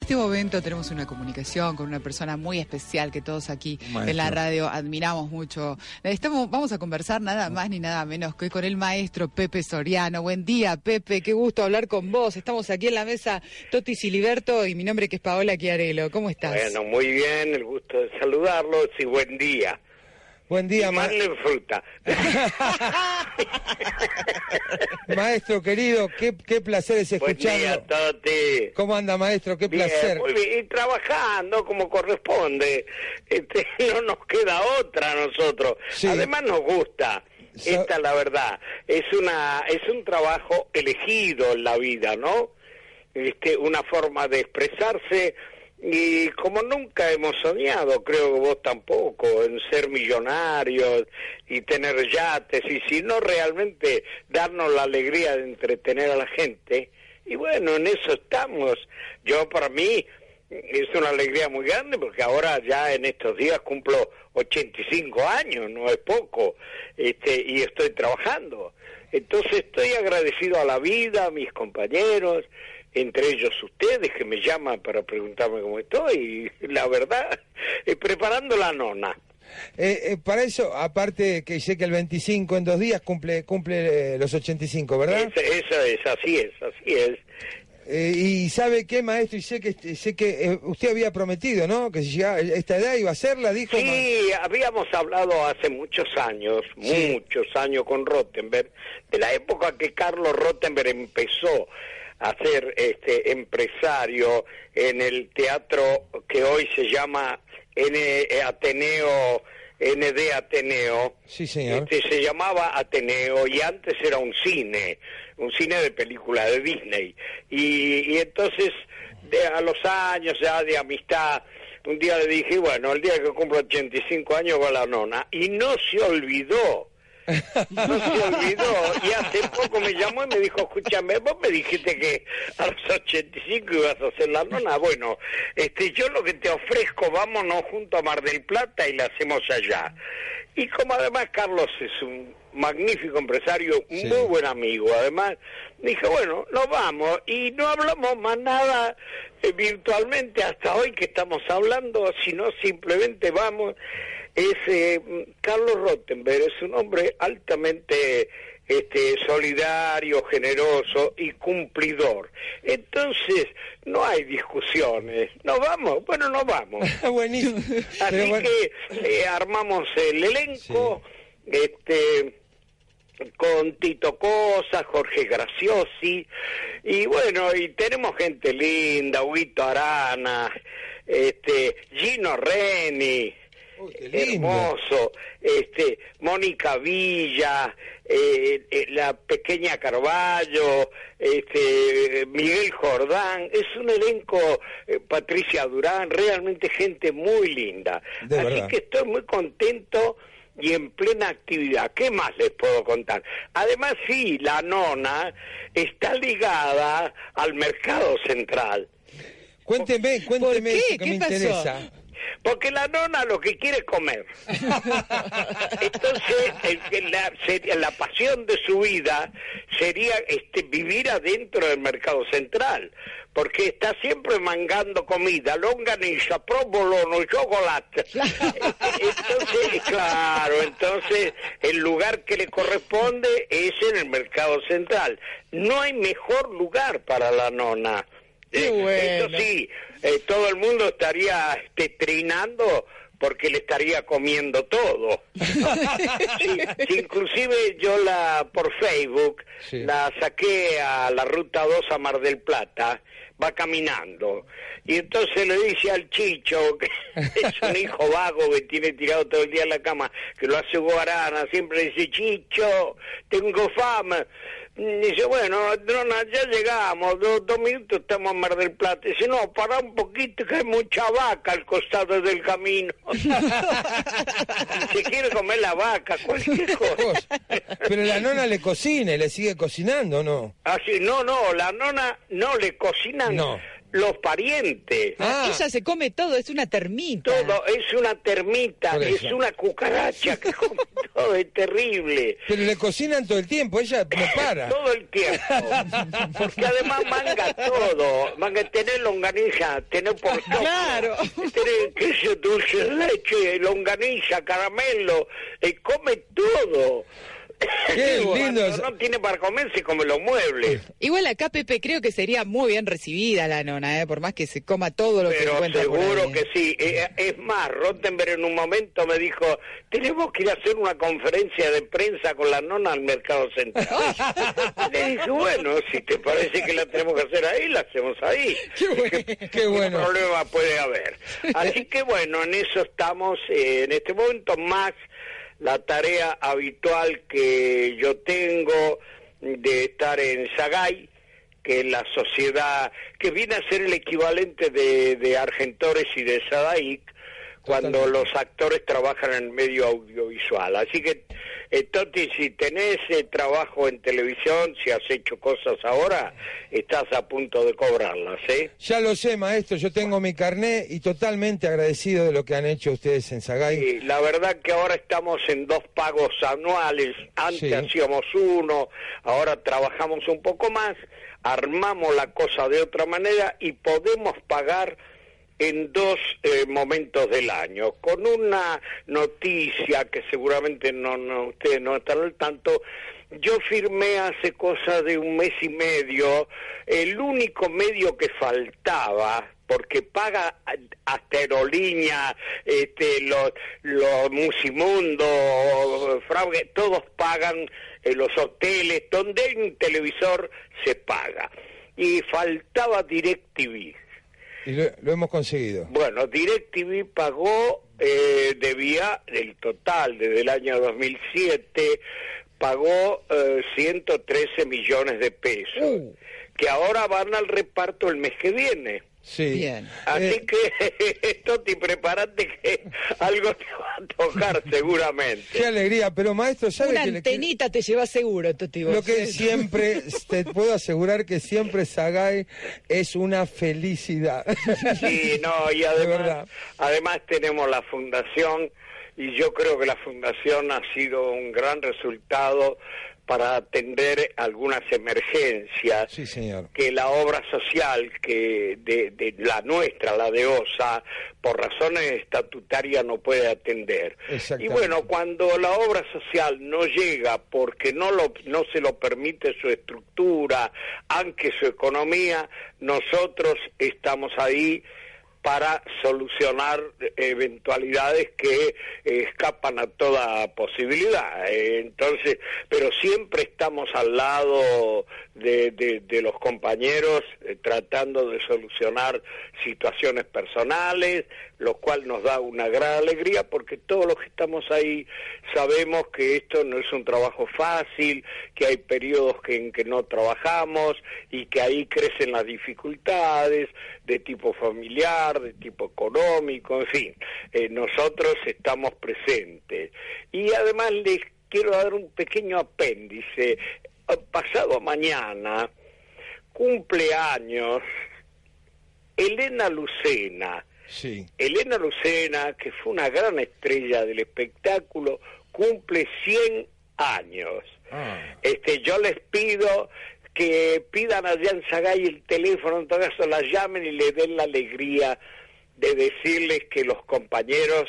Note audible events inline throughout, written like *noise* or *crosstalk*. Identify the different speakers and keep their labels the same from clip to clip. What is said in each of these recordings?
Speaker 1: En este momento tenemos una comunicación con una persona muy especial que todos aquí en la radio admiramos mucho. Estamos, vamos a conversar nada más ni nada menos que con el maestro Pepe Soriano. Buen día, Pepe, qué gusto hablar con vos. Estamos aquí en la mesa Toti Siliberto y mi nombre que es Paola Chiarello. ¿Cómo estás?
Speaker 2: Bueno, muy bien, el gusto de saludarlos y buen día.
Speaker 3: Buen día,
Speaker 2: maestro. fruta. *laughs*
Speaker 3: maestro querido, qué, qué placer es escucharlo.
Speaker 2: Buen día,
Speaker 3: ¿Cómo anda, maestro? Qué placer.
Speaker 2: Muy bien, y trabajando como corresponde. Este, *laughs* no nos queda otra a nosotros. Además nos gusta. Esta es la verdad. Es una es un trabajo elegido en la vida, ¿no? Este, una forma de expresarse y como nunca hemos soñado, creo que vos tampoco, en ser millonarios y tener yates, y si no realmente darnos la alegría de entretener a la gente, y bueno, en eso estamos. Yo para mí es una alegría muy grande porque ahora ya en estos días cumplo 85 años, no es poco, este, y estoy trabajando. Entonces estoy agradecido a la vida, a mis compañeros, entre ellos ustedes que me llaman para preguntarme cómo estoy, y la verdad, eh, preparando la nona.
Speaker 3: Eh, eh, para eso, aparte que sé que el 25 en dos días cumple cumple los 85, ¿verdad?
Speaker 2: Eso, es, así es, así es.
Speaker 3: y sabe qué, maestro, y sé que sé que usted había prometido, ¿no? Que si llegaba esta edad iba a hacerla, dijo.
Speaker 2: Sí, habíamos hablado hace muchos años, muchos años con Rottenberg, de la época que Carlos Rottenberg empezó a ser este empresario en el teatro que hoy se llama N eh, Ateneo ND Ateneo.
Speaker 3: Sí, señor.
Speaker 2: Este, se llamaba Ateneo y antes era un cine, un cine de película de Disney. Y, y entonces, de, a los años ya de amistad, un día le dije, bueno, el día que cumplo 85 años va la nona. Y no se olvidó no se olvidó. Y hace poco me llamó y me dijo, escúchame, vos me dijiste que a los 85 ibas a hacer la nona. Bueno, este, yo lo que te ofrezco, vámonos junto a Mar del Plata y la hacemos allá. Y como además Carlos es un magnífico empresario, muy buen amigo, además, dije, bueno, nos vamos y no hablamos más nada eh, virtualmente hasta hoy que estamos hablando, sino simplemente vamos es eh, Carlos Rottenberg, es un hombre altamente este, solidario, generoso y cumplidor. Entonces, no hay discusiones. ¿Nos vamos? Bueno, nos vamos. *laughs*
Speaker 3: Buenísimo.
Speaker 2: Así que eh, armamos el elenco, este con Tito Cosa, Jorge Graciosi, y bueno, y tenemos gente linda, Huito Arana, este, Gino Reni, hermoso, este, Mónica Villa, eh, eh, la pequeña Carballo, este, Miguel Jordán, es un elenco, eh, Patricia Durán, realmente gente muy linda. Así que estoy muy contento y en plena actividad. ¿Qué más les puedo contar? Además, sí, la nona está ligada al mercado central.
Speaker 3: Cuénteme, cuénteme, que me interesa.
Speaker 2: Porque la nona lo que quiere es comer. *laughs* Entonces, la, la, pasión de su vida sería este, vivir adentro del mercado central, porque está siempre mangando comida, longaniza, provolone, chocolate. *laughs* entonces, claro, entonces el lugar que le corresponde es en el mercado central. No hay mejor lugar para la nona. Eh, eso sí, eh, todo el mundo estaría este, trinando porque le estaría comiendo todo. *laughs* inclusive yo la por Facebook la saqué a la ruta 2 a Mar del Plata va caminando. Y entonces le dice al Chicho, *laughs* que es un hijo vago que tiene tirado todo el día en la cama, que lo hace Guarana, siempre dice, Chicho, tengo fama. Dice, bueno, Drona, ya llegamos, dos, minutos estamos en Mar del Plata. Dice, no, para un poquito que hay mucha vaca al costado del camino. *laughs* Se quiere comer la vaca, cualquier cosa.
Speaker 3: Pero la nona le cocina y le sigue cocinando, ¿no?
Speaker 2: Ah, sí, no, no, la nona no le cocinan. No los parientes.
Speaker 1: Ah. Ella se come todo, es una termita.
Speaker 2: Todo, es una termita, es una cucaracha que come *laughs* todo, es terrible.
Speaker 3: Pero le cocinan todo el tiempo, ella no *laughs* para.
Speaker 2: todo el tiempo. Porque además manga todo. Manga tener longaniza, tener por *laughs*
Speaker 1: Claro.
Speaker 2: Tener queso, dulce leche, longaniza, caramelo, y come todo. *laughs*
Speaker 3: Qué lindo.
Speaker 2: No tiene para comerse como los muebles.
Speaker 1: Igual acá, Pepe, creo que sería muy bien recibida la nona, ¿eh? por más que se coma todo lo que se encuentra
Speaker 2: seguro que sí. Eh, eh, es más, Rottenberg en un momento me dijo, tenemos que ir a hacer una conferencia de prensa con la nona al mercado central. *laughs* Le dije, bueno, si te parece que la tenemos que hacer ahí, la hacemos ahí.
Speaker 3: Qué bueno.
Speaker 2: ¿Qué problema puede haber? Así que bueno, en eso estamos eh, en este momento más la tarea habitual que yo tengo de estar en Sagay, que es la sociedad que viene a ser el equivalente de, de Argentores y de Sadaic, cuando los actores trabajan en el medio audiovisual. Así que eh, Toti, si tenés eh, trabajo en televisión, si has hecho cosas ahora, estás a punto de cobrarlas, ¿eh?
Speaker 3: Ya lo sé, maestro, yo tengo mi carné y totalmente agradecido de lo que han hecho ustedes en Sagay.
Speaker 2: Sí, la verdad que ahora estamos en dos pagos anuales, antes hacíamos uno, ahora trabajamos un poco más, armamos la cosa de otra manera y podemos pagar en dos eh, momentos del año, con una noticia que seguramente no, no ustedes no están al tanto. Yo firmé hace cosa de un mes y medio el único medio que faltaba porque paga hasta aerolínea, este, los, los Musimundo, Fraude, todos pagan en los hoteles, donde hay un televisor se paga. Y faltaba DirecTV
Speaker 3: y lo, hemos conseguido.
Speaker 2: Bueno, DirecTV pagó, eh, debía, el total desde el año 2007, pagó 113 eh, millones de pesos, uh. que ahora van al reparto el mes que viene.
Speaker 3: Sí. Bien.
Speaker 2: Así eh, que, *laughs* Toti, prepárate que algo te va a tocar *laughs* seguramente.
Speaker 3: Qué alegría, pero maestro, ¿sabe
Speaker 1: Una antenita te lleva seguro, Toti.
Speaker 3: Lo que siempre, *laughs* te puedo asegurar que siempre Sagay es una felicidad.
Speaker 2: Sí, no, y además, además tenemos la fundación y yo creo que la fundación ha sido un gran resultado para atender algunas emergencias que la obra social que de, la nuestra, la de OSA, por razones estatutarias no puede atender. Y bueno, cuando la obra social no llega porque no, lo, no se lo permite su estructura, aunque su economía, nosotros estamos ahí para solucionar eventualidades que escapan a toda posibilidad. entonces, pero siempre estamos al lado de, de, los compañeros eh, tratando de solucionar situaciones personales, lo cual nos da una gran alegría porque todos los que estamos ahí sabemos que esto no es un trabajo fácil, que hay periodos en que no trabajamos y que ahí crecen las dificultades de tipo familiar, de tipo económico, en fin, eh, nosotros estamos presentes. Y además les quiero dar un pequeño apéndice. Pasado mañana, cumpleaños, Elena Lucena,
Speaker 3: Sí.
Speaker 2: Elena Lucena, que fue una gran estrella del espectáculo, cumple 100 años. Ah. Este, yo les pido que pidan a Jan Sagay el teléfono, en todo caso la llamen y le den la alegría de decirles que los compañeros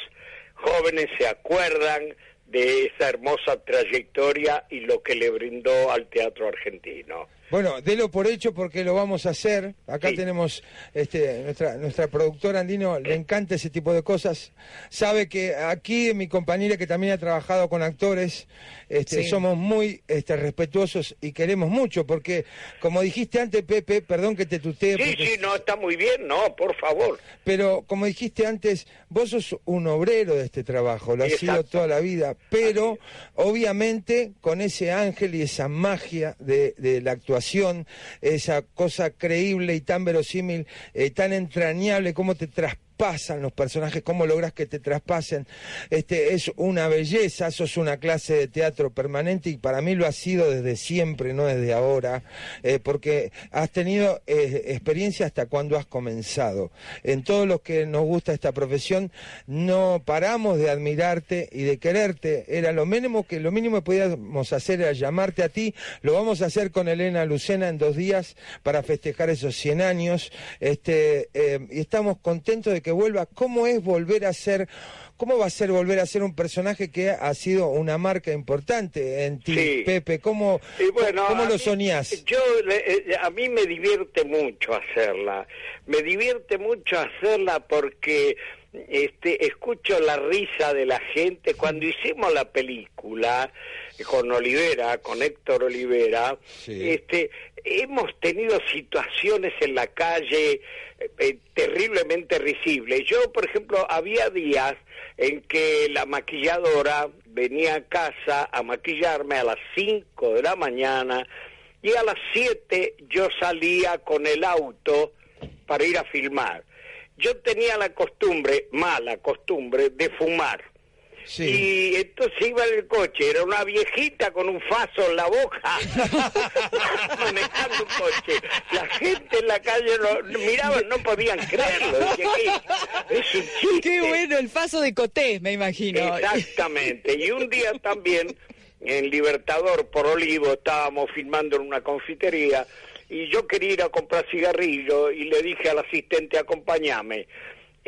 Speaker 2: jóvenes se acuerdan de esa hermosa trayectoria y lo que le brindó al teatro argentino.
Speaker 3: Bueno, délo por hecho porque lo vamos a hacer. Acá tenemos este, nuestra, nuestra productora Andino, le encanta ese tipo de cosas. Sabe que aquí mi compañera que también ha trabajado con actores, este, somos muy este, respetuosos y queremos mucho porque, como dijiste antes, Pepe, perdón que te tutee.
Speaker 2: Sí, sí, no, está muy bien, no, por favor.
Speaker 3: Pero, como dijiste antes, vos sos un obrero de este trabajo, lo has sido toda la vida, pero obviamente con ese ángel y esa magia de, de la actuación esa cosa creíble y tan verosímil, eh, tan entrañable, cómo te traspasa pasan los personajes, cómo logras que te traspasen. Este, es una belleza, eso es una clase de teatro permanente y para mí lo ha sido desde siempre, no desde ahora, eh, porque has tenido eh, experiencia hasta cuando has comenzado. En todos los que nos gusta esta profesión, no paramos de admirarte y de quererte. Era lo mínimo que lo mínimo que podíamos hacer era llamarte a ti. Lo vamos a hacer con Elena Lucena en dos días para festejar esos 100 años. Este, eh, y estamos contentos de que vuelva, ¿cómo es volver a ser, cómo va a ser volver a ser un personaje que ha sido una marca importante en ti, Pepe? ¿Cómo, ¿cómo lo soñás?
Speaker 2: Yo, eh, a mí me divierte mucho hacerla, me divierte mucho hacerla porque este, escucho la risa de la gente. Cuando hicimos la película con Olivera, con Héctor Olivera, este, hemos tenido situaciones en la calle eh, eh, terriblemente risibles. Yo, por ejemplo, había días en que la maquilladora venía a casa a maquillarme a las 5 de la mañana y a las 7 yo salía con el auto para ir a filmar. Yo tenía la costumbre, mala costumbre, de fumar. Y entonces iba en el coche, era una viejita con un faso en la boca, *laughs* manejando un coche. La gente en la calle lo, miraba, no podían creerlo.
Speaker 1: es un chiste. Qué bueno, el faso de Coté, me imagino.
Speaker 2: Exactamente. Y un día también, en Libertador por Olivo, estábamos filmando en una confitería y yo quería ir a comprar cigarrillo y le dije al asistente, acompáñame.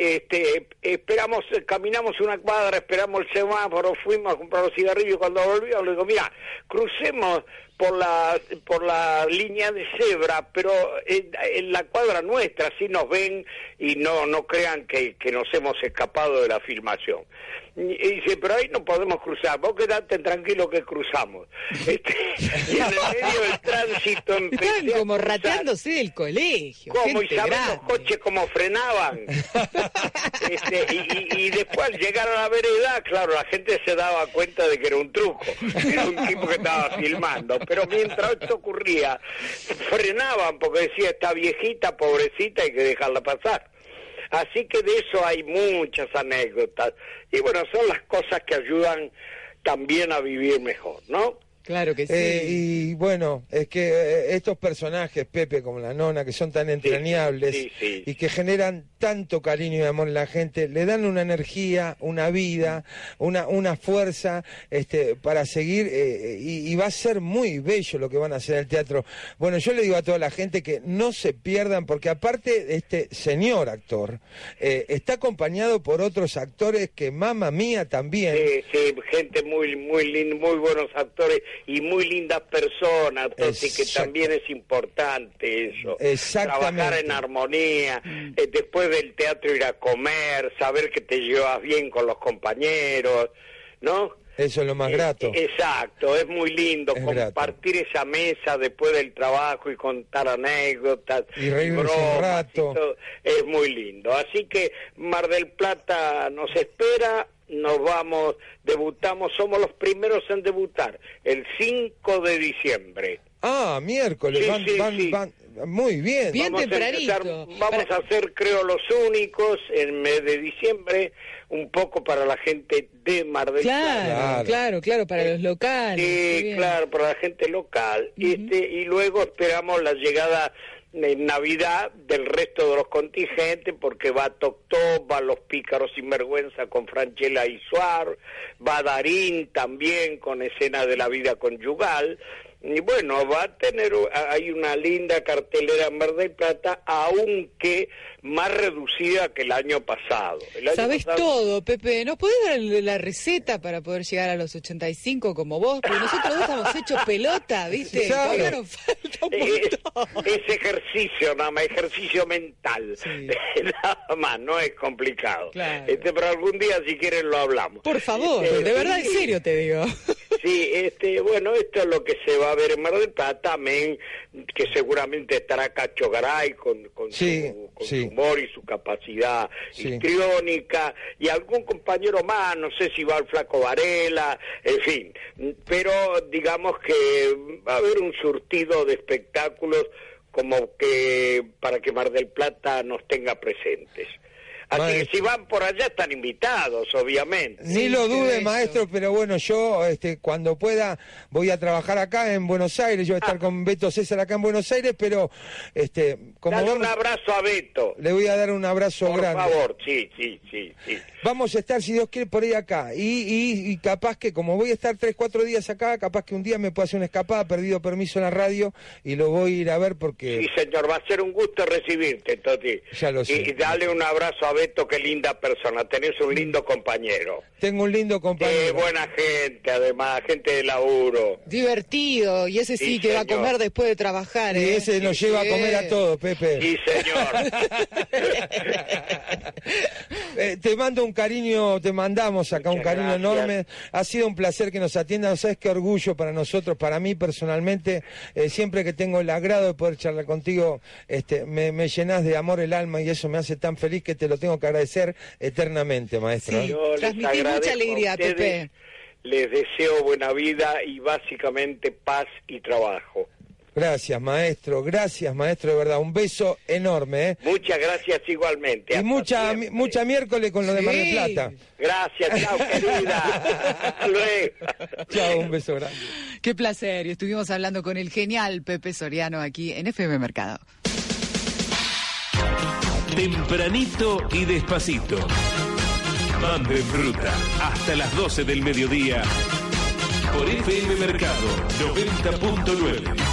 Speaker 2: Este, esperamos, caminamos una cuadra, esperamos el semáforo, fuimos a comprar los cigarrillos, cuando volvíamos le digo, mira, crucemos por la por la línea de cebra, pero en, la cuadra nuestra, así nos ven y no no crean que, que nos hemos escapado de la filmación. Y dice, pero ahí no podemos cruzar, vos quedate tranquilo que cruzamos. *laughs* Este, y en el medio del tránsito
Speaker 1: Estaban como rateándose del colegio.
Speaker 2: Como, y saben los coches como frenaban. *laughs* este, y, y, después al llegar a la vereda, claro, la gente se daba cuenta de que era un truco, era un tipo que estaba filmando. Pero mientras esto ocurría, frenaban porque decía, esta viejita, pobrecita, hay que dejarla pasar. Así que de eso hay muchas anécdotas. Y bueno, son las cosas que ayudan también a vivir mejor, ¿no?
Speaker 1: Claro que sí.
Speaker 3: Eh, y bueno, es que eh, estos personajes, Pepe como la nona, que son tan entrañables y que generan tanto cariño y amor en la gente, le dan una energía, una vida, una, una fuerza este, para seguir eh, y, va a ser muy bello lo que van a hacer en el teatro. Bueno, yo le digo a toda la gente que no se pierdan porque aparte de este señor actor, está acompañado por otros actores que, mamá mía, también.
Speaker 2: Sí, sí, gente muy, muy, muy buenos actores y muy lindas personas, así que también es importante eso. Trabajar en armonía, eh, después del teatro ir a comer, saber que te llevas bien con los compañeros, ¿no?
Speaker 3: Eso es lo más eh, grato.
Speaker 2: exacto, es muy lindo compartir esa mesa después del trabajo y contar anécdotas
Speaker 3: y un rato.
Speaker 2: es muy lindo. Así que Mar del Plata nos espera nos vamos, debutamos, somos los primeros en debutar, el 5 de diciembre.
Speaker 3: Ah, miércoles, van, van, muy bien.
Speaker 1: Bien
Speaker 2: vamos
Speaker 1: tempranito.
Speaker 2: vamos a ser, creo, los únicos en mes de diciembre, un poco para la gente de Mar del
Speaker 1: Plata. Claro, claro, claro, para los locales.
Speaker 2: Sí, claro, para la gente local. este, y luego esperamos la llegada en Navidad del resto de los contingentes, porque va Toctó, va Los Pícaros Sinvergüenza con Franchella y Suar, va Darín también con escena de la vida conyugal, y bueno, va a tener, hay una linda cartelera en Mar del Plata, aunque más reducida que el año pasado.
Speaker 1: Sabes todo, Pepe. ¿No puedes darle la receta para poder llegar a los 85 como vos? Porque nosotros dos estamos hechos pelota, ¿viste? *laughs* Todavía nos falta un
Speaker 2: es, ejercicio, nada más, ejercicio mental. *laughs* nada más, no es complicado. Este, pero algún día, si quieren, lo hablamos.
Speaker 1: Por favor, este, de verdad, en serio te digo. *laughs*
Speaker 2: Sí, este, bueno, esto es lo que se va a ver en Mar del Plata, también, que seguramente estará Cacho Garay con, con, su, humor y su capacidad histriónica, y algún compañero más, no sé si va el Flaco Varela, en fin, pero digamos que va a haber un surtido de espectáculos como que para que Mar del Plata nos tenga presentes. Así que si van por allá están invitados, obviamente.
Speaker 3: Ni lo dude, maestro, pero bueno, yo este, cuando pueda voy a trabajar acá en Buenos Aires, yo voy a estar ah. con Beto César acá en Buenos Aires, pero este,
Speaker 2: como Dale un abrazo a Beto.
Speaker 3: Le voy a dar un abrazo grande.
Speaker 2: Por favor, sí, sí, sí, sí.
Speaker 3: Vamos a estar, si Dios quiere, por ahí acá. Y, y, capaz que, como voy a estar tres, cuatro días acá, capaz que un día me pueda hacer una escapada, perdido permiso en la radio, y lo voy a ir a ver porque...
Speaker 2: Sí, señor, va a ser un gusto recibirte, Toti.
Speaker 3: Ya lo sé.
Speaker 2: Y, dale un abrazo a Beto, qué linda persona, tenés un lindo compañero.
Speaker 3: Tengo un lindo compañero.
Speaker 2: Buena gente, además, gente de laburo.
Speaker 1: Divertido, y ese sí, que va a comer después de trabajar.
Speaker 3: Y
Speaker 1: ¿eh?
Speaker 3: ese nos lleva a comer a todos, Pepe.
Speaker 2: Sí, señor. *laughs*
Speaker 3: Eh, te mando un cariño, te mandamos acá un cariño enorme. Ha sido un placer que nos atiendan. ¿Sabes qué orgullo para nosotros, para mí personalmente? Eh, siempre que tengo el agrado de poder charlar contigo, este, me, me llenas de amor el alma y eso me hace tan feliz que te lo tengo que agradecer eternamente, maestro.
Speaker 1: Sí, transmití mucha alegría, Pepe.
Speaker 2: Les deseo buena vida y básicamente paz y trabajo.
Speaker 3: Gracias, maestro. Gracias, maestro, de verdad. Un beso enorme. ¿eh?
Speaker 2: Muchas gracias igualmente.
Speaker 3: Y mucha, mucha miércoles con lo de Mar del Plata.
Speaker 2: Gracias, chao, querida. Hasta luego. *laughs*
Speaker 3: Chao, un beso grande.
Speaker 1: Qué placer. Y estuvimos hablando con el genial Pepe Soriano aquí en FM Mercado.
Speaker 4: Tempranito y despacito. Mande fruta hasta las 12 del mediodía por FM Mercado 90.9.